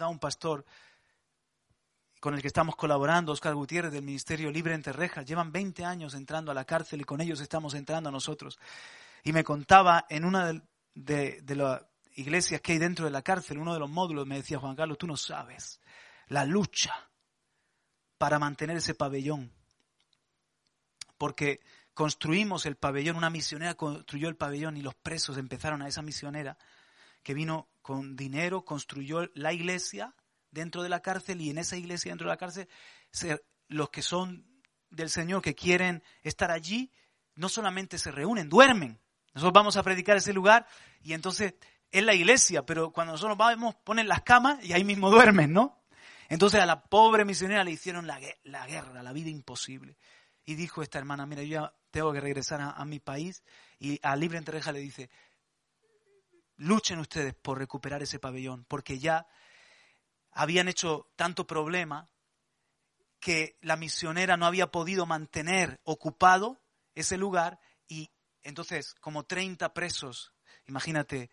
Contaba un pastor con el que estamos colaborando, Oscar Gutiérrez del Ministerio Libre Entre Rejas. Llevan 20 años entrando a la cárcel y con ellos estamos entrando nosotros. Y me contaba en una de las iglesias que hay dentro de la cárcel, uno de los módulos, me decía Juan Carlos, tú no sabes la lucha para mantener ese pabellón. Porque construimos el pabellón, una misionera construyó el pabellón y los presos empezaron a esa misionera que vino con dinero, construyó la iglesia dentro de la cárcel y en esa iglesia dentro de la cárcel los que son del Señor, que quieren estar allí, no solamente se reúnen, duermen. Nosotros vamos a predicar ese lugar y entonces es la iglesia, pero cuando nosotros vamos ponen las camas y ahí mismo duermen, ¿no? Entonces a la pobre misionera le hicieron la, la guerra, la vida imposible. Y dijo esta hermana, mira, yo ya tengo que regresar a, mi país. Y a Libre Entrereja le dice, luchen ustedes por recuperar ese pabellón, porque ya habían hecho tanto problema que la misionera no había podido mantener ocupado ese lugar y entonces como 30 presos, imagínate,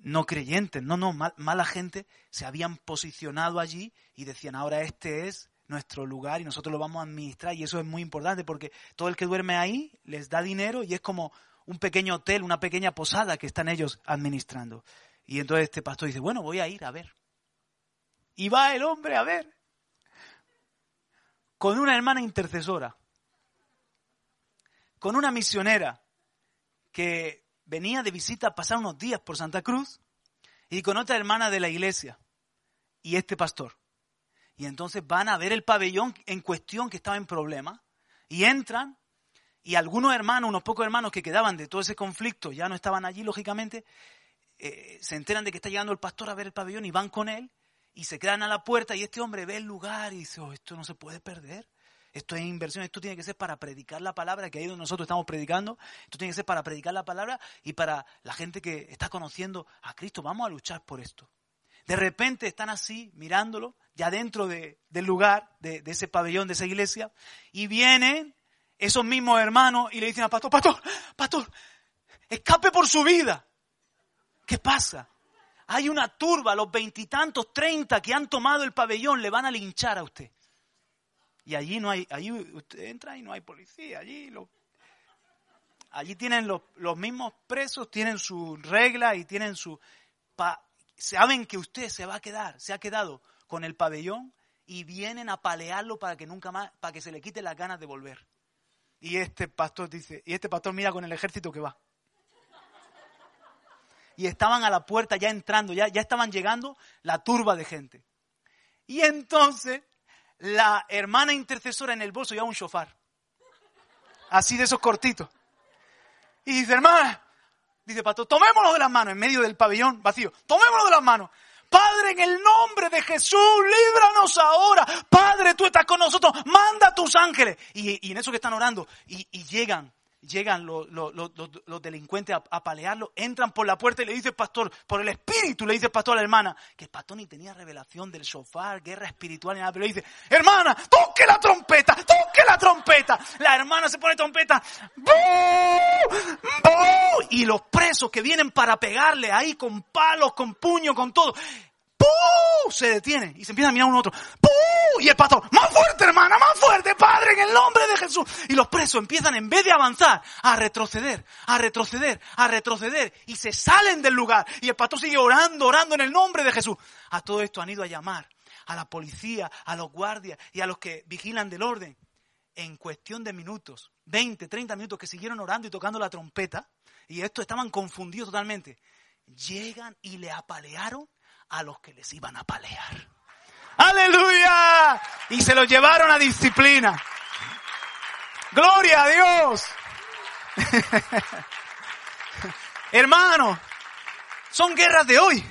no creyentes, no, no, mal, mala gente, se habían posicionado allí y decían, ahora este es nuestro lugar y nosotros lo vamos a administrar y eso es muy importante porque todo el que duerme ahí les da dinero y es como un pequeño hotel, una pequeña posada que están ellos administrando. Y entonces este pastor dice, bueno, voy a ir a ver. Y va el hombre a ver con una hermana intercesora, con una misionera que venía de visita a pasar unos días por Santa Cruz y con otra hermana de la iglesia y este pastor. Y entonces van a ver el pabellón en cuestión que estaba en problema y entran y algunos hermanos, unos pocos hermanos que quedaban de todo ese conflicto, ya no estaban allí, lógicamente, eh, se enteran de que está llegando el pastor a ver el pabellón y van con él y se quedan a la puerta y este hombre ve el lugar y dice, oh, esto no se puede perder. Esto es inversión, esto tiene que ser para predicar la palabra, que ahí donde nosotros estamos predicando, esto tiene que ser para predicar la palabra y para la gente que está conociendo a Cristo. Vamos a luchar por esto. De repente están así, mirándolo, ya dentro de, del lugar, de, de, ese pabellón, de esa iglesia, y vienen esos mismos hermanos y le dicen al pastor, pastor, pastor, escape por su vida. ¿Qué pasa? Hay una turba, los veintitantos, treinta que han tomado el pabellón, le van a linchar a usted. Y allí no hay, allí usted entra y no hay policía, allí allí tienen los, los mismos presos, tienen su regla y tienen su, pa, saben que usted se va a quedar, se ha quedado con el pabellón y vienen a palearlo para que nunca más, para que se le quite las ganas de volver. Y este pastor dice, y este pastor mira con el ejército que va. Y estaban a la puerta ya entrando, ya, ya estaban llegando la turba de gente. Y entonces la hermana intercesora en el bolso ya un shofar. Así de esos cortitos. Y dice, hermana, dice pastor, tomémoslo de las manos en medio del pabellón vacío. Tomémoslo de las manos. Padre, en el nombre de Jesús, líbranos ahora. Padre, tú estás con nosotros. Manda a tus ángeles. Y, en eso que están orando, y, llegan, llegan los, delincuentes a, a, entran por la puerta y le dice el pastor, por el espíritu le dice el pastor a la hermana, que el pastor ni tenía revelación del sofá, guerra espiritual ni nada, pero le dice, hermana, toque la trompeta, toque la trompeta. La hermana se pone trompeta, ¡Bú! ¡Bú! y los presos que vienen para pegarle ahí con palos, con puños, con todo, ¡Pum! Se detiene y se empieza a mirar uno a otro. ¡Pum! Y el pastor, más fuerte hermana, más fuerte, Padre, en el nombre de Jesús. Y los presos empiezan, en vez de avanzar, a retroceder, a retroceder, a retroceder. Y se salen del lugar. Y el pastor sigue orando, orando en el nombre de Jesús. A todo esto han ido a llamar a la policía, a los guardias y a los que vigilan del orden. En cuestión de minutos, 20, 30 minutos que siguieron orando y tocando la trompeta. Y estos estaban confundidos totalmente. Llegan y le apalearon a los que les iban a palear. Aleluya. Y se los llevaron a disciplina. Gloria a Dios. Hermanos, son guerras de hoy.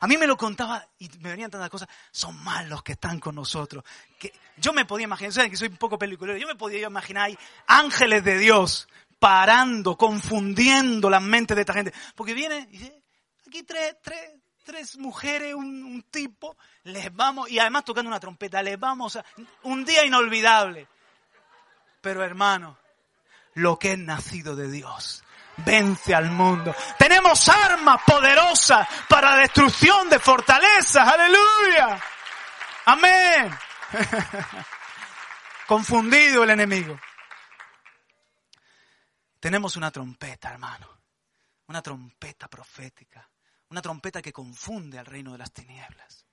A mí me lo contaba y me venían tantas cosas. Son más los que están con nosotros. Que yo me podía imaginar, ¿saben que soy un poco peliculero? Yo me podía imaginar ahí ángeles de Dios parando, confundiendo las mentes de esta gente. Porque viene y dice, aquí tres, tres, tres mujeres, un, tipo, les vamos, y además tocando una trompeta, les vamos a, un día inolvidable. Pero hermano, lo que es nacido de Dios vence al mundo. Tenemos armas poderosas para destrucción de fortalezas. Aleluya. Amén. Confundido el enemigo. Tenemos una trompeta, hermano. Una trompeta profética. Una trompeta que confunde al reino de las tinieblas.